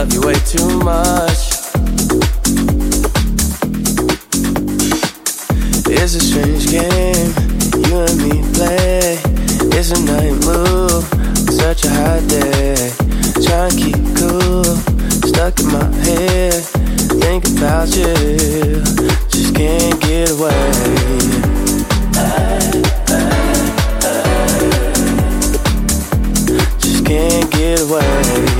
Love you way too much. It's a strange game you and me play. It's a night move, such a hot day. Trying to keep cool, stuck in my head. Think about you, just can't get away. Just can't get away.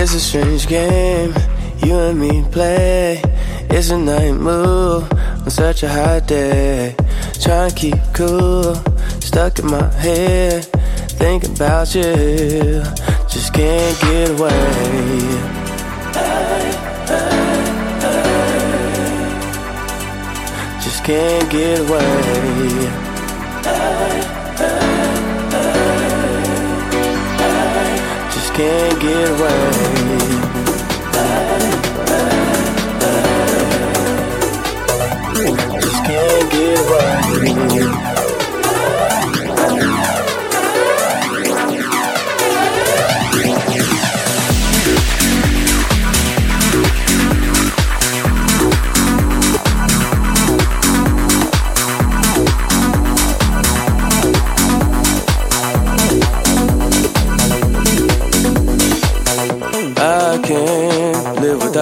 It's a strange game you and me play. It's a night move on such a hot day. Trying to keep cool, stuck in my head. Thinking about you, just can't get away. Just can't get away. Can't get away. Just can't get away.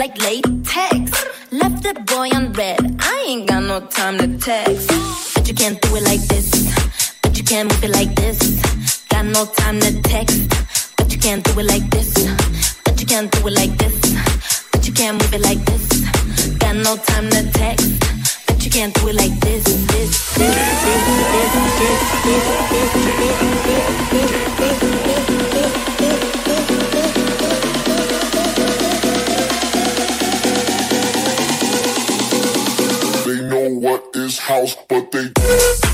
like latex. Left that boy on red. I ain't got no time to text. But you can't do it like this. But you can't move it like this. Got no time to text. But you can't do it like this. But you can't do it like this. But you can't move it like this. Got no time to text you can't do it like this, this, this, this, this, this, this, this, this, this. house, but they.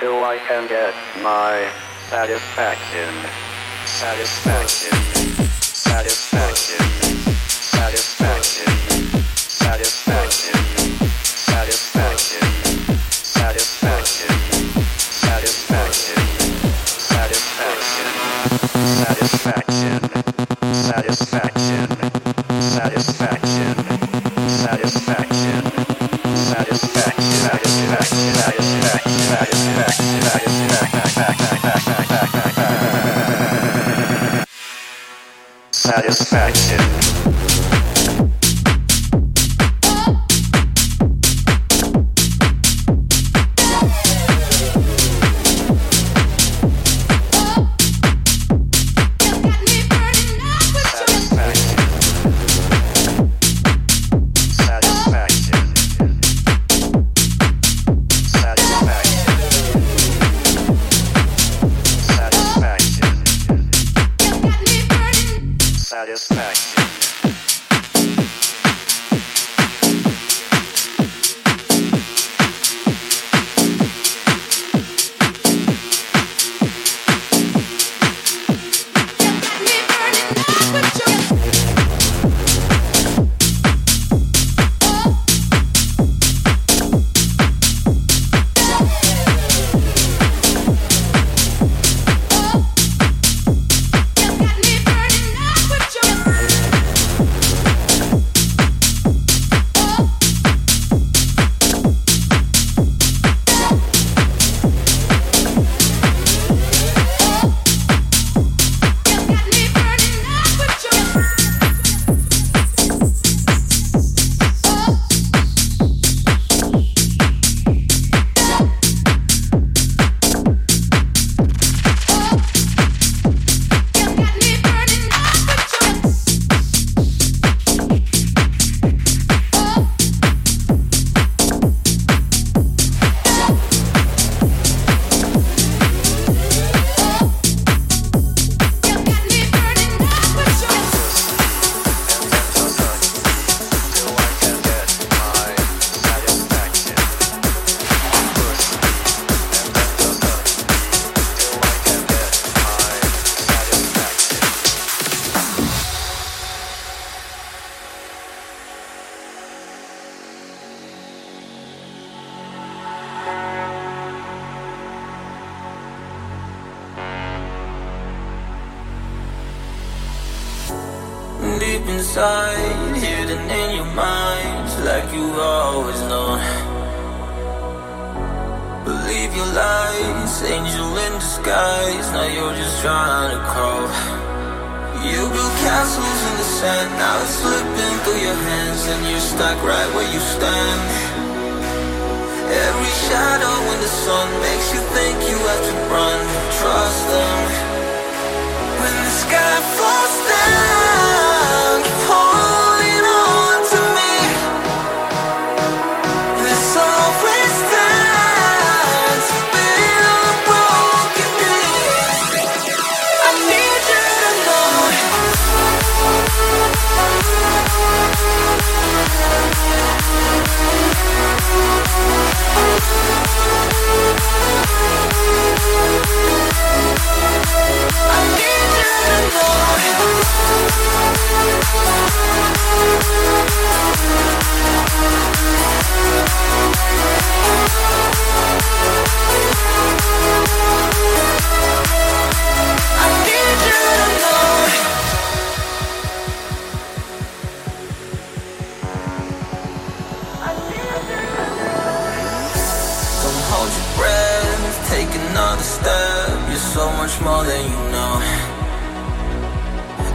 Till I can get my satisfaction. Satisfaction. Satisfaction. Satisfaction. Satisfaction. Satisfaction. Satisfaction. Satisfaction. Satisfaction. Satisfaction. Satisfaction. Satisfaction. Satisfaction. Satisfaction. Disguise. Now you're just trying to crawl. You built castles in the sand, now it's slipping through your hands, and you're stuck right where you stand. Every shadow in the sun makes you think you have to run. Trust them. When the sky falls I need you to more than you know.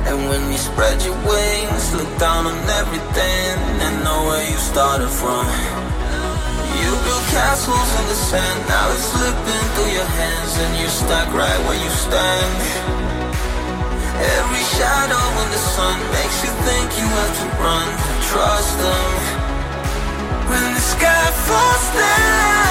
And when you spread your wings, look down on everything and know where you started from. You built castles in the sand, now it's slipping through your hands, and you're stuck right where you stand. Every shadow in the sun makes you think you have to run. Trust them. When the sky falls down,